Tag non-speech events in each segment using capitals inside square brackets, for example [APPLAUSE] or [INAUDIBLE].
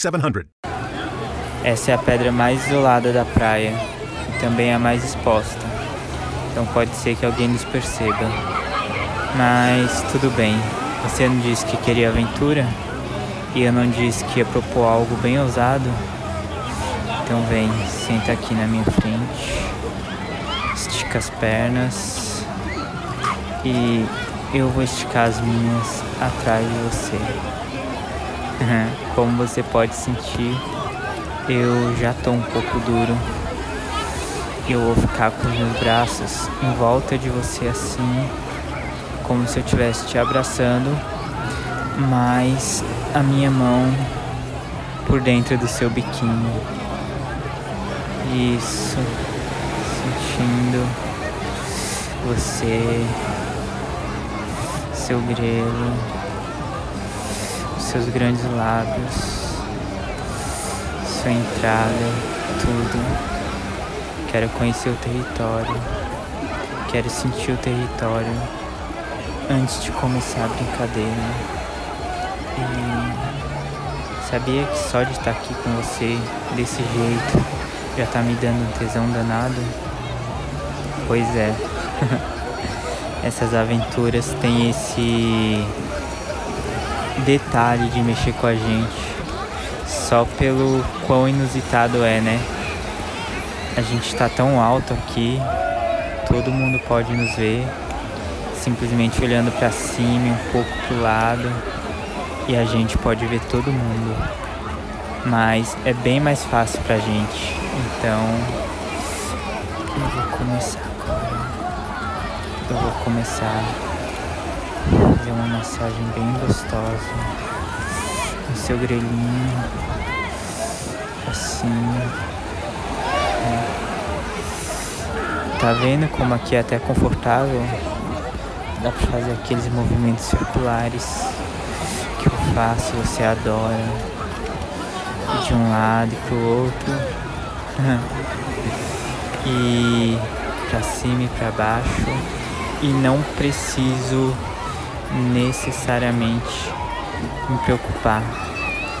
800 522 4700. Essa é a pedra mais isolada da praia e também a mais exposta. Então pode ser que alguém nos perceba. Mas tudo bem. Você não disse que queria aventura? E eu não disse que ia propor algo bem ousado? Então vem, senta aqui na minha frente. Estica as pernas. E eu vou esticar as minhas atrás de você. Como você pode sentir, eu já tô um pouco duro. Eu vou ficar com os meus braços em volta de você assim, como se eu estivesse te abraçando, mas a minha mão por dentro do seu biquíni. Isso, sentindo você, seu grelo, seus grandes lábios, sua entrada, tudo. Quero conhecer o território, quero sentir o território antes de começar a brincadeira. E sabia que só de estar aqui com você desse jeito já tá me dando um tesão danado? Pois é. [LAUGHS] Essas aventuras têm esse detalhe de mexer com a gente. Só pelo quão inusitado é, né? A gente tá tão alto aqui, todo mundo pode nos ver, simplesmente olhando para cima um pouco pro lado, e a gente pode ver todo mundo. Mas é bem mais fácil pra gente. Então, eu vou começar agora. Eu vou começar fazer uma massagem bem gostosa no seu grelhinho, assim. Tá vendo como aqui é até confortável? Dá pra fazer aqueles movimentos circulares que eu faço, você adora. De um lado e pro outro. [LAUGHS] e pra cima e pra baixo. E não preciso necessariamente me preocupar.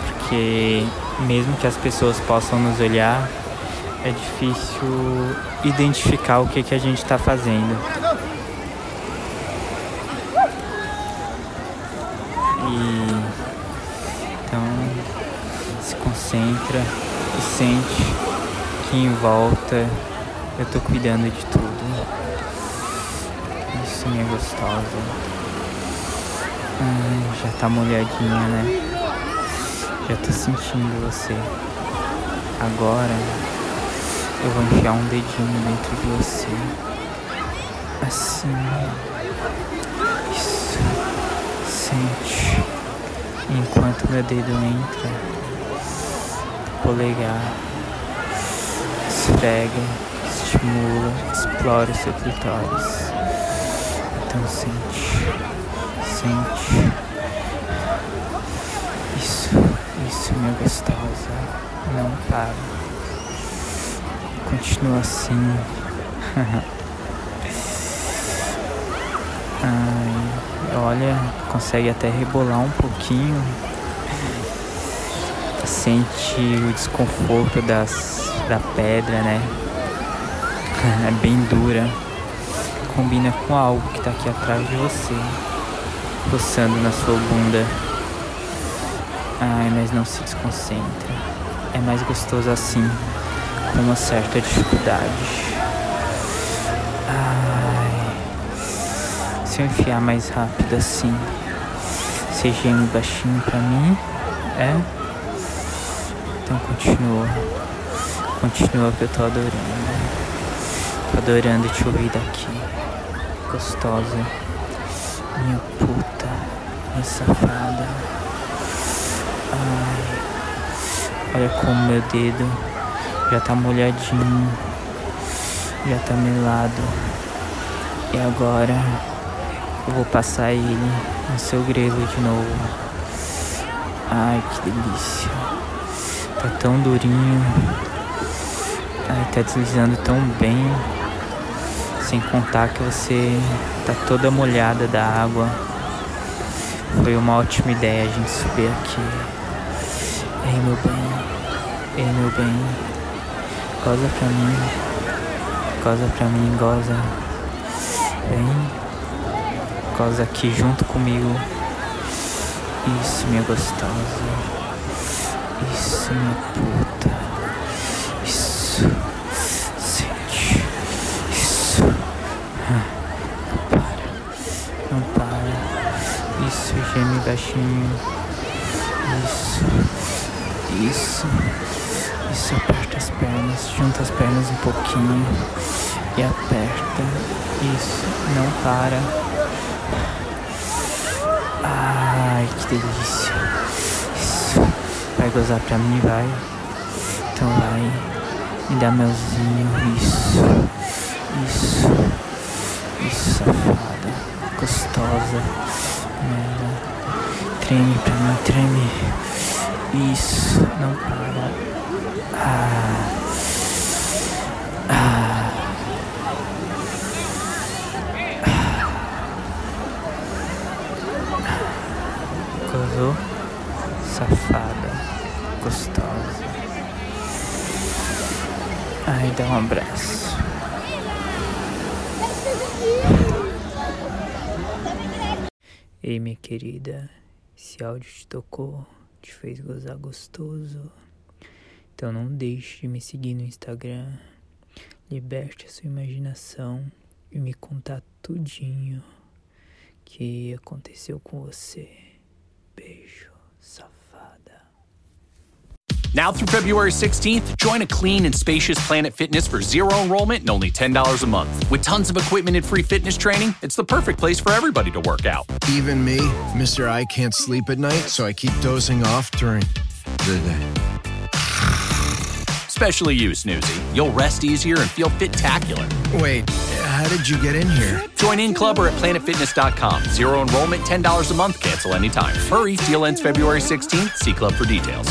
Porque mesmo que as pessoas possam nos olhar, é difícil identificar o que, que a gente está fazendo. E então se concentra e sente que em volta eu tô cuidando de tudo. Isso minha gostosa. Hum, já tá molhadinha, né? Já tô sentindo você. Agora eu vou enfiar um dedinho dentro de você. Assim. Isso. Sente. Enquanto meu dedo entra. Polegar. Esfrega. Estimula. Explora o seu clitóris. Então sente. Sente. Isso. Isso, minha gostosa. Não para. Continua assim. [LAUGHS] Ai, olha, consegue até rebolar um pouquinho. Sente o desconforto das, da pedra, né? [LAUGHS] É bem dura. Combina com algo que tá aqui atrás de você. Roçando na sua bunda. Ai, mas não se desconcentra. é mais gostoso assim, com uma certa dificuldade. Ai, se eu enfiar mais rápido assim, geme baixinho pra mim, é? Então continua, continua que eu tô adorando, adorando te ouvir daqui, gostosa, minha puta, minha safada. Ai. Olha como meu dedo já tá molhadinho, já tá melado. E agora eu vou passar ele no seu grelo de novo. Ai, que delícia. Tá tão durinho. Ai, tá deslizando tão bem. Sem contar que você tá toda molhada da água. Foi uma ótima ideia a gente subir aqui. Ei, meu bem. Ei, meu bem, goza pra mim, goza pra mim, goza. Vem, goza aqui junto comigo. Isso, minha gostosa. Isso, minha puta. Isso, Baixinho. Isso, isso. Isso, aperta as pernas, junta as pernas um pouquinho e aperta. Isso, não para. Ai, que delícia. Isso, vai gozar pra mim, vai. Então vai, me dá melzinho. Isso, isso, isso, safada, gostosa. Merda. Treme pra mim, treme. Isso, não para. Ah. Ah. Gozou? Safada. Gostosa. Ai, dá um abraço. Ei, minha querida, esse áudio te tocou, te fez gozar gostoso. Então não deixe de me seguir no Instagram. Liberte a sua imaginação e me contar tudinho que aconteceu com você. Beijo, safada. Now through February 16th, join a clean and spacious Planet Fitness for zero enrollment and only $10 a month. With tons of equipment and free fitness training, it's the perfect place for everybody to work out. Even me, Mr. I can't sleep at night, so I keep dozing off during the day. Especially you, Snoozy. You'll rest easier and feel fit-tacular. Wait, how did you get in here? Join in club or at planetfitness.com. Zero enrollment, $10 a month, cancel anytime. Hurry, deal ends February 16th. See club for details.